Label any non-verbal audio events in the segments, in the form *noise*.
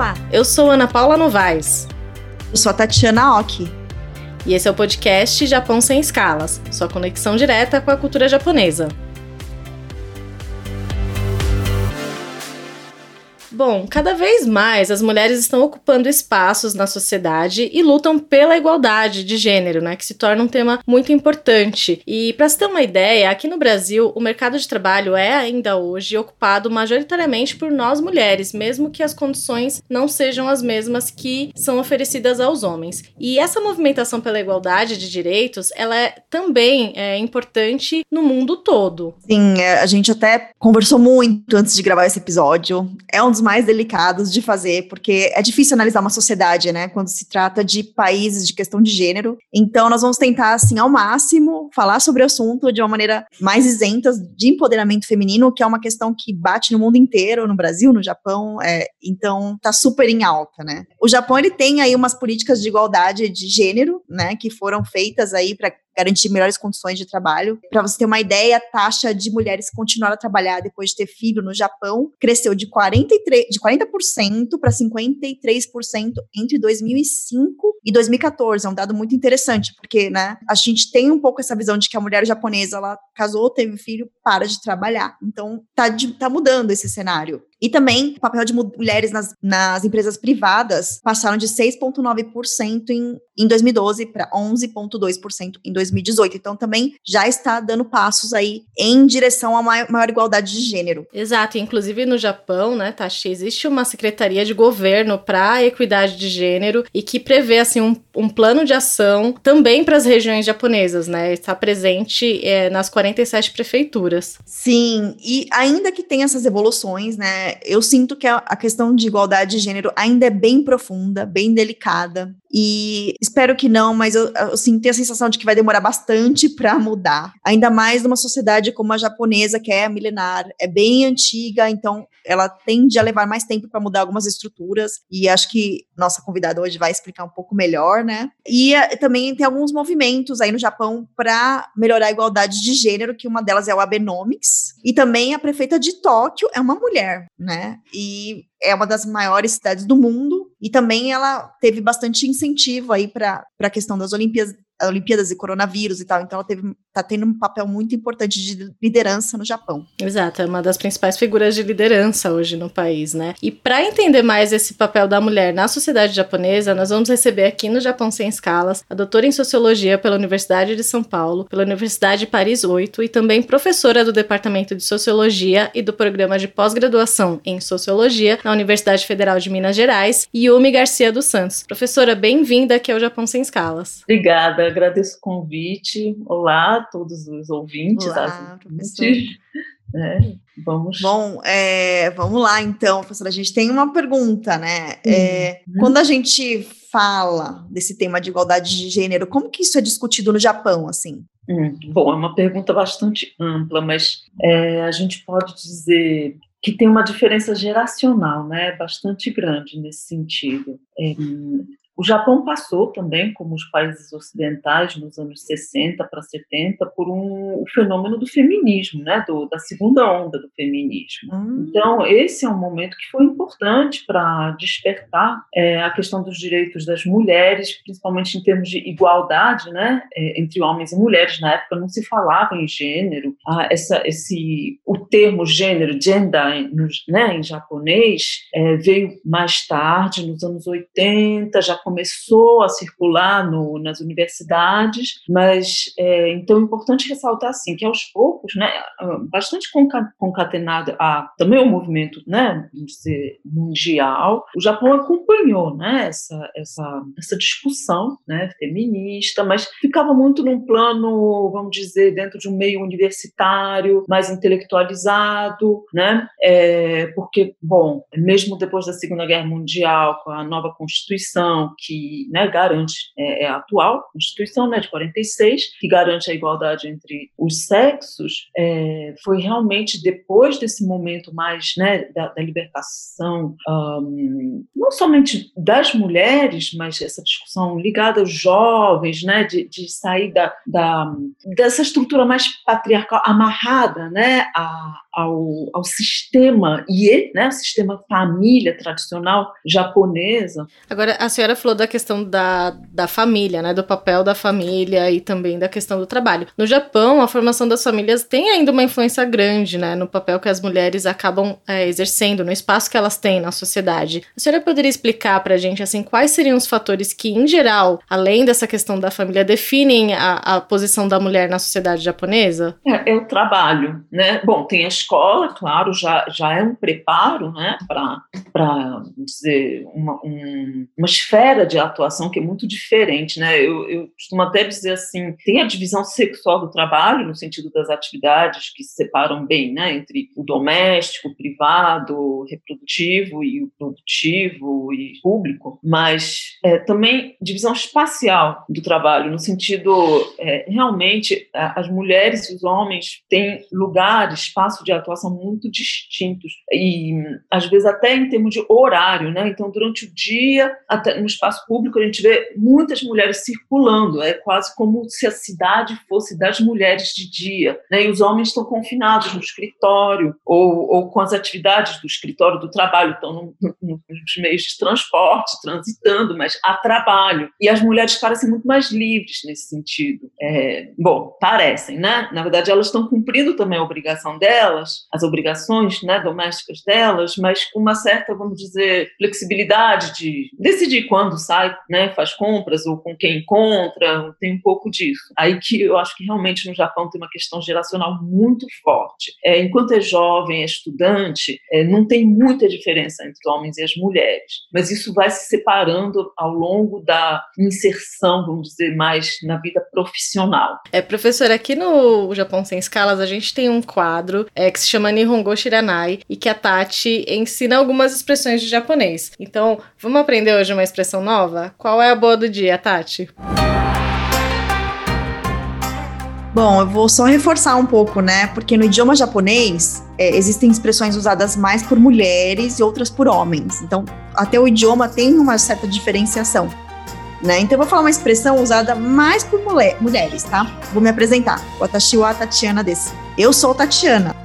Olá, eu sou Ana Paula Novaes. Eu sou a Tatiana Oki. E esse é o podcast Japão Sem Escalas, sua conexão direta com a cultura japonesa. Bom, cada vez mais as mulheres estão ocupando espaços na sociedade e lutam pela igualdade de gênero, né, que se torna um tema muito importante. E para se ter uma ideia, aqui no Brasil, o mercado de trabalho é ainda hoje ocupado majoritariamente por nós mulheres, mesmo que as condições não sejam as mesmas que são oferecidas aos homens. E essa movimentação pela igualdade de direitos, ela é também é, importante no mundo todo. Sim, é, a gente até conversou muito antes de gravar esse episódio. É um dos mais delicados de fazer, porque é difícil analisar uma sociedade, né, quando se trata de países de questão de gênero. Então, nós vamos tentar, assim, ao máximo, falar sobre o assunto de uma maneira mais isenta de empoderamento feminino, que é uma questão que bate no mundo inteiro, no Brasil, no Japão, é, então tá super em alta, né. O Japão, ele tem aí umas políticas de igualdade de gênero, né, que foram feitas aí para garantir melhores condições de trabalho. Para você ter uma ideia, a taxa de mulheres continuar a trabalhar depois de ter filho no Japão cresceu de, 43, de 40% para 53% entre 2005 e 2014. É um dado muito interessante, porque né, a gente tem um pouco essa visão de que a mulher japonesa ela casou, teve filho, para de trabalhar. Então, tá, de, tá mudando esse cenário. E também o papel de mulheres nas, nas empresas privadas passaram de 6,9% em, em 2012 para 11,2% em 2018. Então também já está dando passos aí em direção a maior, maior igualdade de gênero. Exato. Inclusive no Japão, né, Tashi, existe uma secretaria de governo para a equidade de gênero e que prevê assim um, um plano de ação também para as regiões japonesas, né? Está presente é, nas 47 prefeituras. Sim, e ainda que tenha essas evoluções, né? Eu sinto que a, questão de igualdade de gênero ainda é bem profunda, bem delicada. E espero que não, mas eu, sinto a sensação de que vai demorar bastante *laughs* para mudar. Ainda mais numa sociedade como a japonesa, que é milenar, é bem antiga, então ela tende a levar mais tempo para mudar algumas estruturas. E acho que nossa convidada hoje vai explicar um pouco melhor, né? E uh, também tem alguns movimentos aí no Japão para melhorar a igualdade de gênero, que uma delas é o Abenomics. E também a prefeita de Tóquio é uma mulher, né? E é uma das maiores cidades do mundo e também ela teve bastante incentivo aí para a questão das Olimpíadas, Olimpíadas e coronavírus e tal. Então ela teve, tá tendo um papel muito importante de liderança no Japão. Exato, é uma das principais figuras de liderança hoje no país, né? E para entender mais esse papel da mulher na sociedade japonesa, nós vamos receber aqui no Japão Sem Escalas a doutora em Sociologia pela Universidade de São Paulo, pela Universidade Paris 8 e também professora do Departamento de Sociologia e do Programa de Pós-Graduação em Sociologia na Universidade Federal de Minas Gerais, Yumi Garcia dos Santos. Professora, bem-vinda aqui ao Japão Sem Escalas. Obrigada, agradeço o convite. Olá todos os ouvintes. Olá, *laughs* É, vamos. Bom, é, vamos lá então, professora. A gente tem uma pergunta, né? É, uhum. Quando a gente fala desse tema de igualdade de gênero, como que isso é discutido no Japão, assim? Hum, bom, é uma pergunta bastante ampla, mas é, a gente pode dizer que tem uma diferença geracional, né, bastante grande nesse sentido. É, o Japão passou também, como os países ocidentais, nos anos 60 para 70, por um fenômeno do feminismo, né, do, da segunda onda do feminismo. Hum. Então, esse é um momento que foi importante para despertar é, a questão dos direitos das mulheres, principalmente em termos de igualdade né, é, entre homens e mulheres. Na época não se falava em gênero. Ah, essa, esse, o termo gênero, gender, no, né, em japonês, é, veio mais tarde, nos anos 80, já começou a circular no, nas universidades, mas é, então é importante ressaltar assim que aos poucos, né, bastante concatenado a também o movimento, né, dizer, mundial, o Japão acompanhou, né, essa essa essa discussão, né, feminista, mas ficava muito num plano, vamos dizer, dentro de um meio universitário, mais intelectualizado, né, é, porque bom, mesmo depois da Segunda Guerra Mundial, com a nova Constituição que né, garante, é, é, a atual Constituição né, de 46, que garante a igualdade entre os sexos, é, foi realmente depois desse momento mais né, da, da libertação, um, não somente das mulheres, mas essa discussão ligada aos jovens, né, de, de sair da, da, dessa estrutura mais patriarcal, amarrada né, a, ao, ao sistema IE, né, sistema família tradicional japonesa. Agora, a senhora falou da questão da, da família, né, do papel da família e também da questão do trabalho. No Japão, a formação das famílias tem ainda uma influência grande, né, no papel que as mulheres acabam é, exercendo, no espaço que elas têm na sociedade. A senhora poderia explicar para a gente, assim, quais seriam os fatores que, em geral, além dessa questão da família, definem a, a posição da mulher na sociedade japonesa? É, é o trabalho, né? Bom, tem a escola, claro, já, já é um preparo, né, para dizer uma, um, uma esfera de atuação que é muito diferente, né? Eu, eu costumo até dizer assim, tem a divisão sexual do trabalho no sentido das atividades que se separam bem, né, entre o doméstico, o privado, o reprodutivo e o produtivo e público, mas é, também divisão espacial do trabalho no sentido é, realmente as mulheres e os homens têm lugares, espaço de atuação muito distintos e às vezes até em termos de horário, né? Então durante o dia, no espaço público a gente vê muitas mulheres circulando, é quase como se a cidade fosse das mulheres de dia, né? E os homens estão confinados no escritório ou, ou com as atividades do escritório do trabalho, estão no, no, nos meios de transporte, transitando, mas a trabalho. E as mulheres parecem muito mais livres nesse sentido. É, bom, parecem, né? Na verdade, elas estão cumprindo também a obrigação delas, as obrigações né, domésticas delas, mas com uma certa, vamos dizer, flexibilidade de decidir quando sai, né, faz compras ou com quem encontra, tem um pouco disso. Aí que eu acho que realmente no Japão tem uma questão geracional muito forte. É, enquanto é jovem, é estudante, é, não tem muita diferença entre os homens e as mulheres, mas isso vai se separando ao longo da inserção, vamos dizer, mais na vida profissional. É, professora, aqui no Japão Sem Escalas a gente tem um quadro é, que se chama Nihongo Shiranai e que a Tati ensina algumas expressões de japonês. Então, vamos aprender hoje uma expressão nova? Qual é a boa do dia, Tati? Bom, eu vou só reforçar um pouco, né? Porque no idioma japonês é, existem expressões usadas mais por mulheres e outras por homens. Então, até o idioma tem uma certa diferenciação. Né? Então, eu vou falar uma expressão usada mais por mulher, mulheres, tá? Vou me apresentar. Watashi wa Tatiana desse. Eu sou Tatiana.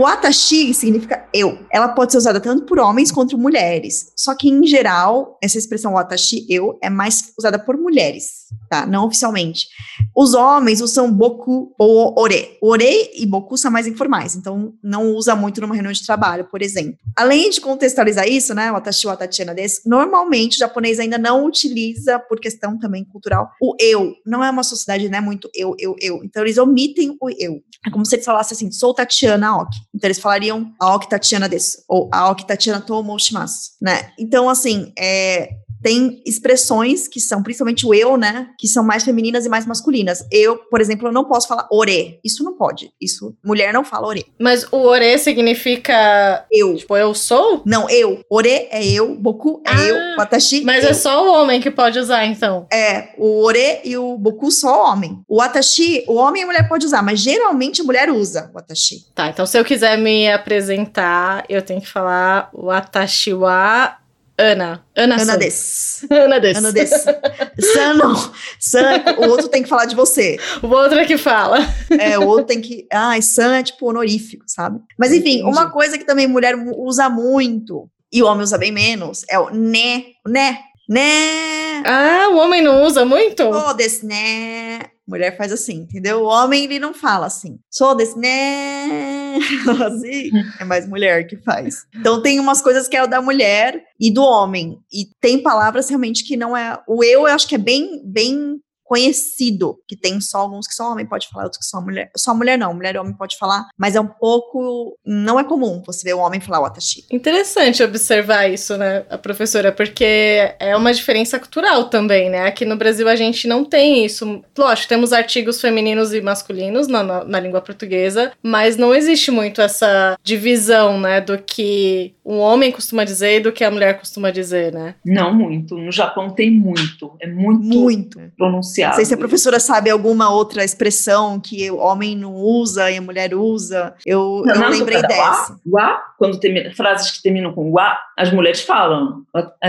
O atashi significa eu. Ela pode ser usada tanto por homens quanto por mulheres. Só que, em geral, essa expressão atashi, eu, é mais usada por mulheres, tá? Não oficialmente. Os homens usam boku ou ore. Ore e boku são mais informais, então não usa muito numa reunião de trabalho, por exemplo. Além de contextualizar isso, né, o atashi ou atatiana desse, normalmente o japonês ainda não utiliza, por questão também cultural, o eu. Não é uma sociedade, né, muito eu, eu, eu. Então eles omitem o eu. É como se eles falassem assim, sou Tatiana Ok. Então eles falariam Aoki Tatiana desu, ou Aoki Tatiana Tomo Shimasu, né? Então, assim, é, tem expressões que são, principalmente o eu, né? Que são mais femininas e mais masculinas. Eu, por exemplo, eu não posso falar ore. Isso não pode. Isso, mulher não fala ore. Mas o ore significa. Eu. Tipo, eu sou? Não, eu. Ore é eu, boku é ah, eu, watashi. Mas eu. é só o homem que pode usar, então. É, o ore e o boku só o homem. O watashi, o homem e a mulher pode usar, mas geralmente a mulher usa o watashi. Tá, então se eu quiser me apresentar, eu tenho que falar o watashi wa Ana. Ana, Ana des. *laughs* Ana des. Ana des. San não. San, o outro tem que falar de você. *laughs* O outro é que fala. É, o outro tem que. Ah, San é tipo honorífico, sabe? Mas enfim, Entendi. uma coisa que também mulher usa muito, e o homem usa bem menos, é o né. Né. Né. Ah, o homem não usa muito? Des, né. Mulher faz assim, entendeu? O homem, ele não fala assim. Sou desse, né? *laughs* Assim, é mais mulher que faz. Então, tem umas coisas que é o da mulher e do homem. E tem palavras realmente que não é. O eu, eu acho que é bem, bem conhecido, que tem só alguns que só homem pode falar, outros que só mulher. Só mulher não, mulher e homem pode falar, mas é um pouco. Não é comum você ver o homem falar watashi. Interessante observar isso, né, a professora, porque é uma diferença cultural também, né? Aqui no Brasil a gente não tem isso. Lógico, temos artigos femininos e masculinos na, na, na língua portuguesa, mas não existe muito essa divisão, né, do que o homem costuma dizer e do que a mulher costuma dizer, né? Não muito. No Japão tem muito. É muito, muito. pronunciado associado. Não sei se a professora sabe alguma outra expressão que o homem não usa e a mulher usa. Eu, não, eu não lembrei dessa. Wa, quando termina, frases que terminam com wa, as mulheres falam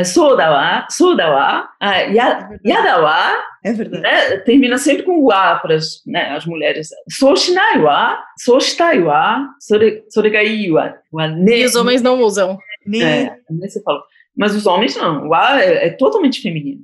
soda wa, soda wa, yada wa. É verdade. Né? Termina sempre com wa para as, né, as mulheres. So shinai wa, so shitai wa, sore, soregai wa. E os homens não usam. É, você falou. Mas os homens não. O A é, é totalmente feminino.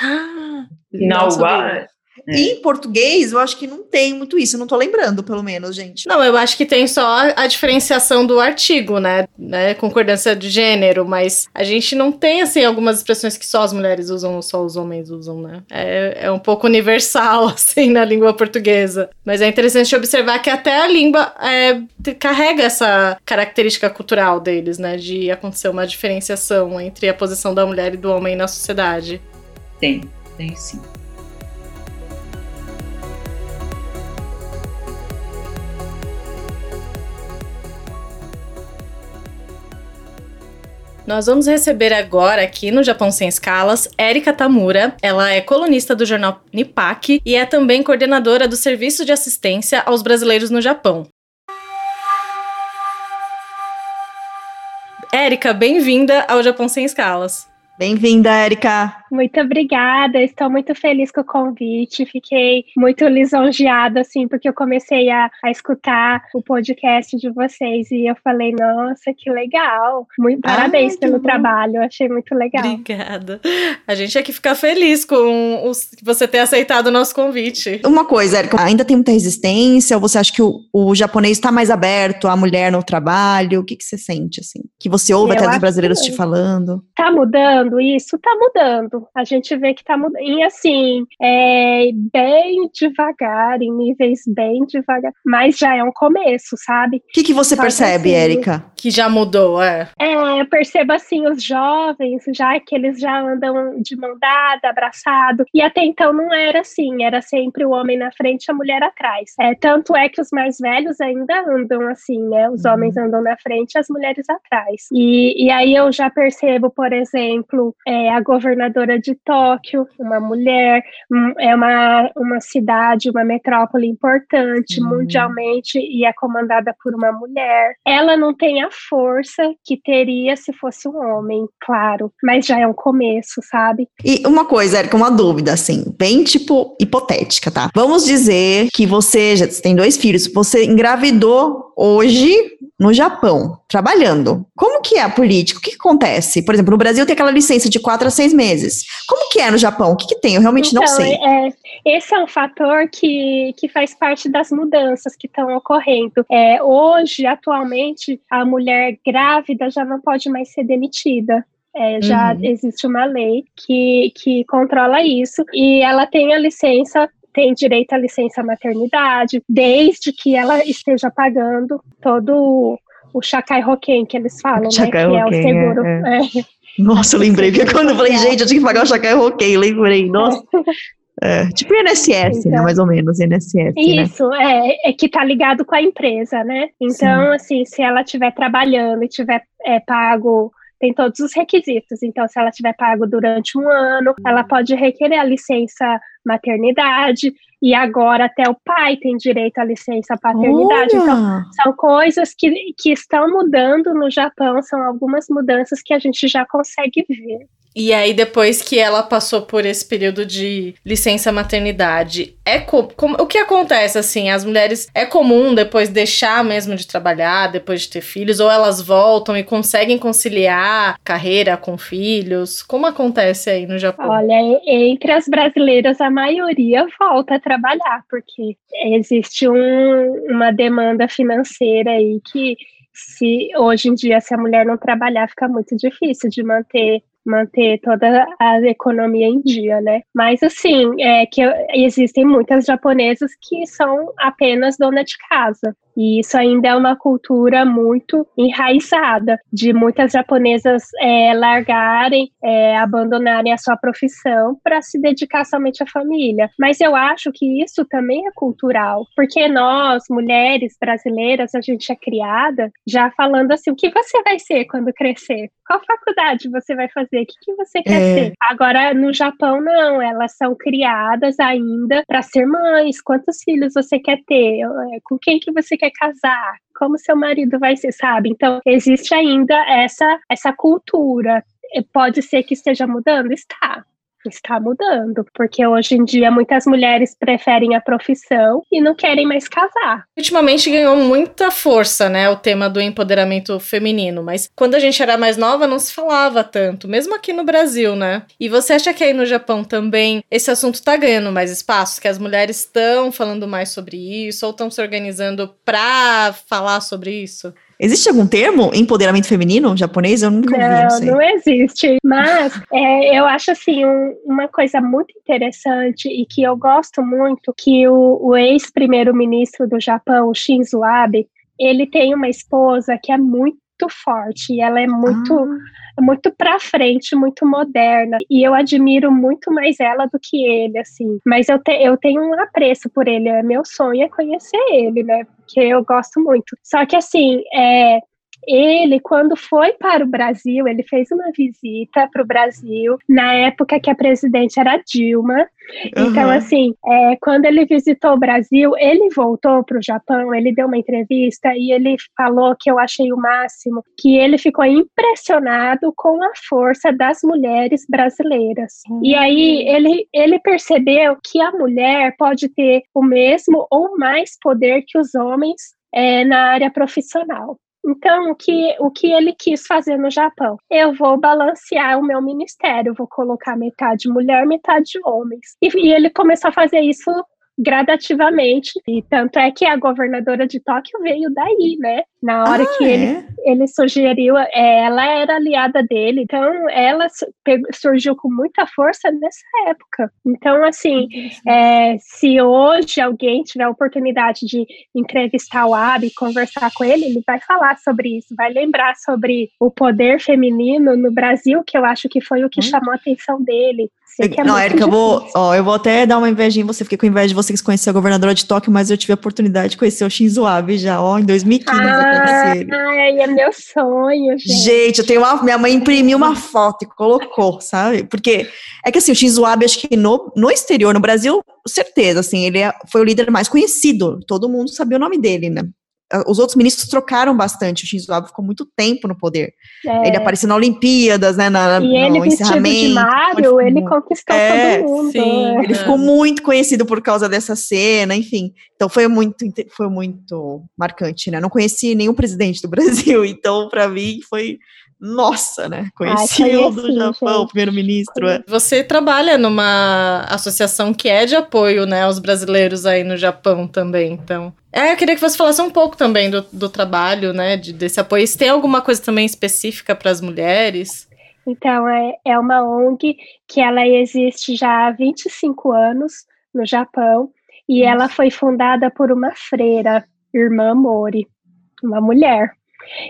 Ah, Final, o A é. E em português, eu acho que não tem muito isso, eu não tô lembrando, pelo menos, gente. Não, eu acho que tem só a diferenciação do artigo, né? né? Concordância de gênero, mas a gente não tem, assim, algumas expressões que só as mulheres usam ou só os homens usam, né? É, é um pouco universal, *laughs* assim, na língua portuguesa. Mas é interessante observar que até a língua é, carrega essa característica cultural deles, né? De acontecer uma diferenciação entre a posição da mulher e do homem na sociedade. Tem, tem sim. Nós vamos receber agora aqui no Japão Sem Escalas Erika Tamura. Ela é colunista do jornal Nipak e é também coordenadora do Serviço de Assistência aos Brasileiros no Japão. Érica, bem-vinda ao Japão Sem Escalas. Bem-vinda, Érica. Muito obrigada, estou muito feliz com o convite, fiquei muito lisonjeada, assim, porque eu comecei a, a escutar o podcast de vocês e eu falei, nossa, que legal, muito, parabéns Ai, pelo bom. trabalho, achei muito legal. Obrigada. A gente é que fica feliz com os, você ter aceitado o nosso convite. Uma coisa, Érica, ainda tem muita resistência, ou você acha que o, o japonês está mais aberto à mulher no trabalho? O que, que você sente, assim? Que você ouve eu até dos brasileiros te falando? Tá mudando isso? Tá mudando a gente vê que está mudando. E assim, é bem devagar, em níveis bem devagar, mas já é um começo, sabe? O que, que você Só percebe, assim, Érica? Que já mudou, é? É, eu percebo assim, os jovens, já que eles já andam de mão dada, abraçado, e até então não era assim, era sempre o homem na frente e a mulher atrás. É, tanto é que os mais velhos ainda andam assim, né? Os uhum. homens andam na frente e as mulheres atrás. E, e aí eu já percebo, por exemplo, é, a governadora de Tóquio, uma mulher, é uma, uma cidade, uma metrópole importante uhum. mundialmente e é comandada por uma mulher. Ela não tem a força que teria se fosse um homem, claro, mas já é um começo, sabe? E uma coisa, Erika, uma dúvida, assim, bem tipo hipotética, tá? Vamos dizer que você já tem dois filhos, você engravidou hoje no Japão, trabalhando. Como que é a política? O que, que, acontece? Por exemplo, no Brasil tem aquela licença de quatro a seis meses. Como que é no Japão? O que, que tem? Eu realmente então, não sei. É, esse é um fator que, que faz parte das mudanças que estão ocorrendo. É, hoje, atualmente, a mulher grávida já não pode mais ser demitida. É, já uhum. existe uma lei que, que controla isso e ela tem a licença tem direito à licença maternidade, desde que ela esteja pagando todo o Chacai Roquem que eles falam, né? Que é o seguro. É, é. Nossa, eu lembrei, porque quando eu falei, gente, eu tinha que pagar o Chacai Roquem, lembrei, nossa. É, tipo INSS, né, então, né? Mais ou menos, INSS. Né? Isso, né? é, é que tá ligado com a empresa, né? Então, Sim. assim, se ela estiver trabalhando e tiver é, pago tem todos os requisitos. Então, se ela tiver pago durante um ano, ela pode requerer a licença maternidade. E agora até o pai tem direito à licença paternidade. Olha. Então, são coisas que, que estão mudando no Japão, são algumas mudanças que a gente já consegue ver. E aí, depois que ela passou por esse período de licença maternidade, é com, com, o que acontece assim? As mulheres é comum depois deixar mesmo de trabalhar, depois de ter filhos, ou elas voltam e conseguem conciliar carreira com filhos? Como acontece aí no Japão? Olha, entre as brasileiras, a maioria volta a trabalhar, porque existe um, uma demanda financeira aí que se hoje em dia se a mulher não trabalhar fica muito difícil de manter manter toda a economia em dia, né? Mas assim, é que existem muitas japonesas que são apenas dona de casa. E isso ainda é uma cultura muito enraizada, de muitas japonesas é, largarem, é, abandonarem a sua profissão para se dedicar somente à família. Mas eu acho que isso também é cultural, porque nós, mulheres brasileiras, a gente é criada já falando assim: o que você vai ser quando crescer? Qual faculdade você vai fazer? O que, que você quer é. ser? Agora, no Japão, não, elas são criadas ainda para ser mães. Quantos filhos você quer ter? É, com quem que você quer casar? Como seu marido vai ser, sabe? Então, existe ainda essa, essa cultura. Pode ser que esteja mudando? Está está mudando, porque hoje em dia muitas mulheres preferem a profissão e não querem mais casar. Ultimamente ganhou muita força, né, o tema do empoderamento feminino, mas quando a gente era mais nova não se falava tanto, mesmo aqui no Brasil, né? E você acha que aí no Japão também esse assunto está ganhando mais espaço, que as mulheres estão falando mais sobre isso ou estão se organizando para falar sobre isso? Existe algum termo empoderamento feminino japonês? Eu nunca ouvi. Não, não, não existe. Mas é, eu acho assim um, uma coisa muito interessante e que eu gosto muito que o, o ex-primeiro-ministro do Japão, Shinzo Abe, ele tem uma esposa que é muito forte e ela é muito ah. muito para frente, muito moderna e eu admiro muito mais ela do que ele assim. Mas eu, te, eu tenho um apreço por ele, é meu sonho é conhecer ele, né? Porque eu gosto muito. Só que assim, é ele, quando foi para o Brasil, ele fez uma visita para o Brasil na época que a presidente era Dilma. Uhum. Então, assim, é, quando ele visitou o Brasil, ele voltou para o Japão, ele deu uma entrevista e ele falou que eu achei o máximo, que ele ficou impressionado com a força das mulheres brasileiras. Uhum. E aí ele, ele percebeu que a mulher pode ter o mesmo ou mais poder que os homens é, na área profissional. Então, o que, o que ele quis fazer no Japão? Eu vou balancear o meu ministério, vou colocar metade mulher, metade homens. E, e ele começou a fazer isso gradativamente. E tanto é que a governadora de Tóquio veio daí, né? Na hora ah, que é? ele, ele sugeriu, é, ela era aliada dele, então ela surgiu com muita força nessa época. Então, assim, é, se hoje alguém tiver a oportunidade de entrevistar o Abe, conversar com ele, ele vai falar sobre isso, vai lembrar sobre o poder feminino no Brasil, que eu acho que foi o que hum. chamou a atenção dele. É não, Érica, eu vou, ó, eu vou até dar uma inveja em você, fiquei com inveja de você que conheceu a governadora de Tóquio, mas eu tive a oportunidade de conhecer o Shinzo Abe já, ó, em 2015 ah, Ai, é meu sonho, gente. Gente, eu tenho uma, minha mãe imprimiu uma foto e colocou, sabe? Porque é que assim, o Shinzo Abe, acho que no, no exterior, no Brasil, certeza, assim, ele é, foi o líder mais conhecido, todo mundo sabia o nome dele, né? Os outros ministros trocaram bastante. O Shinzo Abe ficou muito tempo no poder. É. Ele apareceu na Olimpíadas, né? Na, e ele, no encerramento. De Mario, ele conquistou é, todo mundo. Sim, ele ficou muito conhecido por causa dessa cena, enfim. Então foi muito, foi muito marcante, né? Não conheci nenhum presidente do *laughs* Brasil, então para mim foi nossa, né? Conheci Ai, o do Japão, primeiro-ministro. É. Você trabalha numa associação que é de apoio, né, aos brasileiros aí no Japão também, então. É, eu queria que você falasse um pouco também do, do trabalho, né, de, desse apoio. Se tem alguma coisa também específica para as mulheres? Então, é, é uma ONG que ela existe já há 25 anos no Japão e Nossa. ela foi fundada por uma freira, irmã Mori, uma mulher.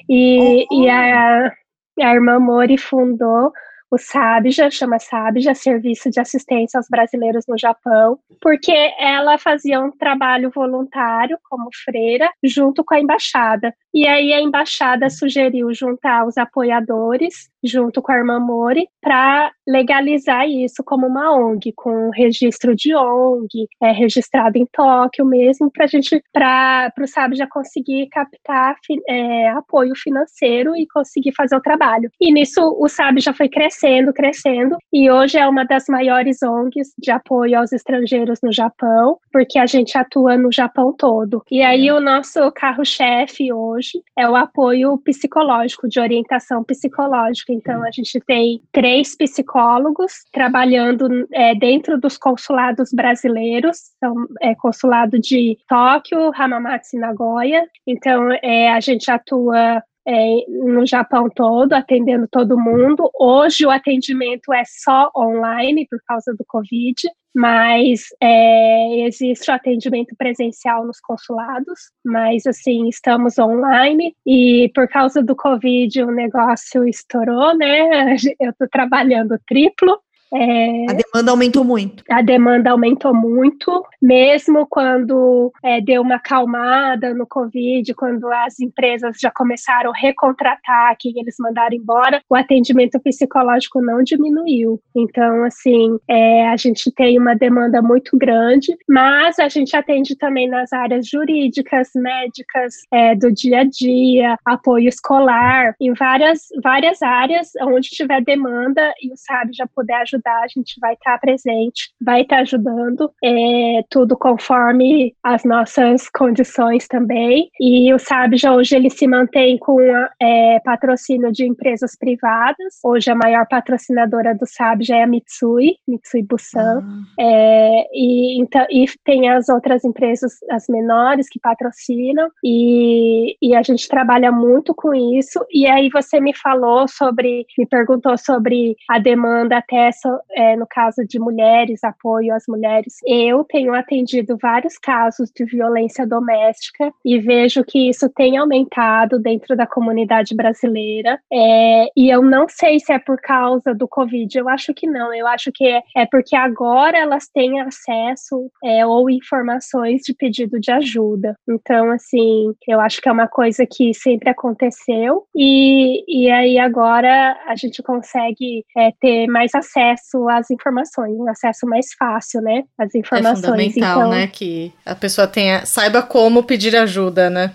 E, oh. e a, a irmã Mori fundou o SABJA, chama SABJA, Serviço de Assistência aos Brasileiros no Japão, porque ela fazia um trabalho voluntário como freira junto com a embaixada. E aí a embaixada sugeriu juntar os apoiadores junto com a irmã Mori para legalizar isso como uma ONG, com registro de ONG, é, registrado em Tóquio mesmo, para a gente, para o SAB já conseguir captar é, apoio financeiro e conseguir fazer o trabalho. E nisso o SAB já foi crescendo, crescendo, e hoje é uma das maiores ONGs de apoio aos estrangeiros no Japão, porque a gente atua no Japão todo. E aí o nosso carro-chefe hoje é o apoio psicológico, de orientação psicológica. Então, a gente tem três psicólogos trabalhando é, dentro dos consulados brasileiros, são é, consulado de Tóquio, Hamamatsu e Nagoya. Então, é, a gente atua é, no Japão todo, atendendo todo mundo. Hoje o atendimento é só online por causa do Covid, mas é, existe o atendimento presencial nos consulados, mas assim, estamos online e por causa do Covid o negócio estourou, né? *laughs* Eu estou trabalhando triplo, é, a demanda aumentou muito. A demanda aumentou muito, mesmo quando é, deu uma calmada no Covid, quando as empresas já começaram a recontratar quem eles mandaram embora, o atendimento psicológico não diminuiu. Então, assim, é, a gente tem uma demanda muito grande, mas a gente atende também nas áreas jurídicas, médicas, é, do dia a dia, apoio escolar, em várias, várias áreas onde tiver demanda e o SAB já puder ajudar ajudar, a gente vai estar presente, vai estar ajudando, é, tudo conforme as nossas condições também. E o Sabja hoje ele se mantém com é, patrocínio de empresas privadas. Hoje a maior patrocinadora do Sabja é a Mitsui, Mitsui Busan. Ah. É, e, então, e tem as outras empresas, as menores, que patrocinam. E, e a gente trabalha muito com isso. E aí você me falou sobre, me perguntou sobre a demanda até é, no caso de mulheres, apoio às mulheres. Eu tenho atendido vários casos de violência doméstica e vejo que isso tem aumentado dentro da comunidade brasileira. É, e eu não sei se é por causa do Covid, eu acho que não. Eu acho que é, é porque agora elas têm acesso é, ou informações de pedido de ajuda. Então, assim, eu acho que é uma coisa que sempre aconteceu e, e aí agora a gente consegue é, ter mais acesso acesso às informações, um acesso mais fácil, né? As é informações. É fundamental, então... né? Que a pessoa tenha, saiba como pedir ajuda, né?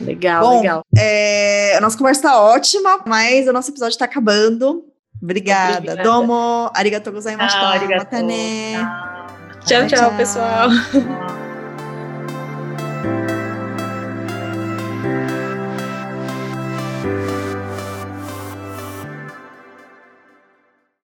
Legal, Bom, legal. É, a nossa conversa está ótima, mas o nosso episódio está acabando. Obrigada. Obrigada. Domo, arigatou gozaimashita. Ah, arigatou. Tchau, tchau, tchau, pessoal.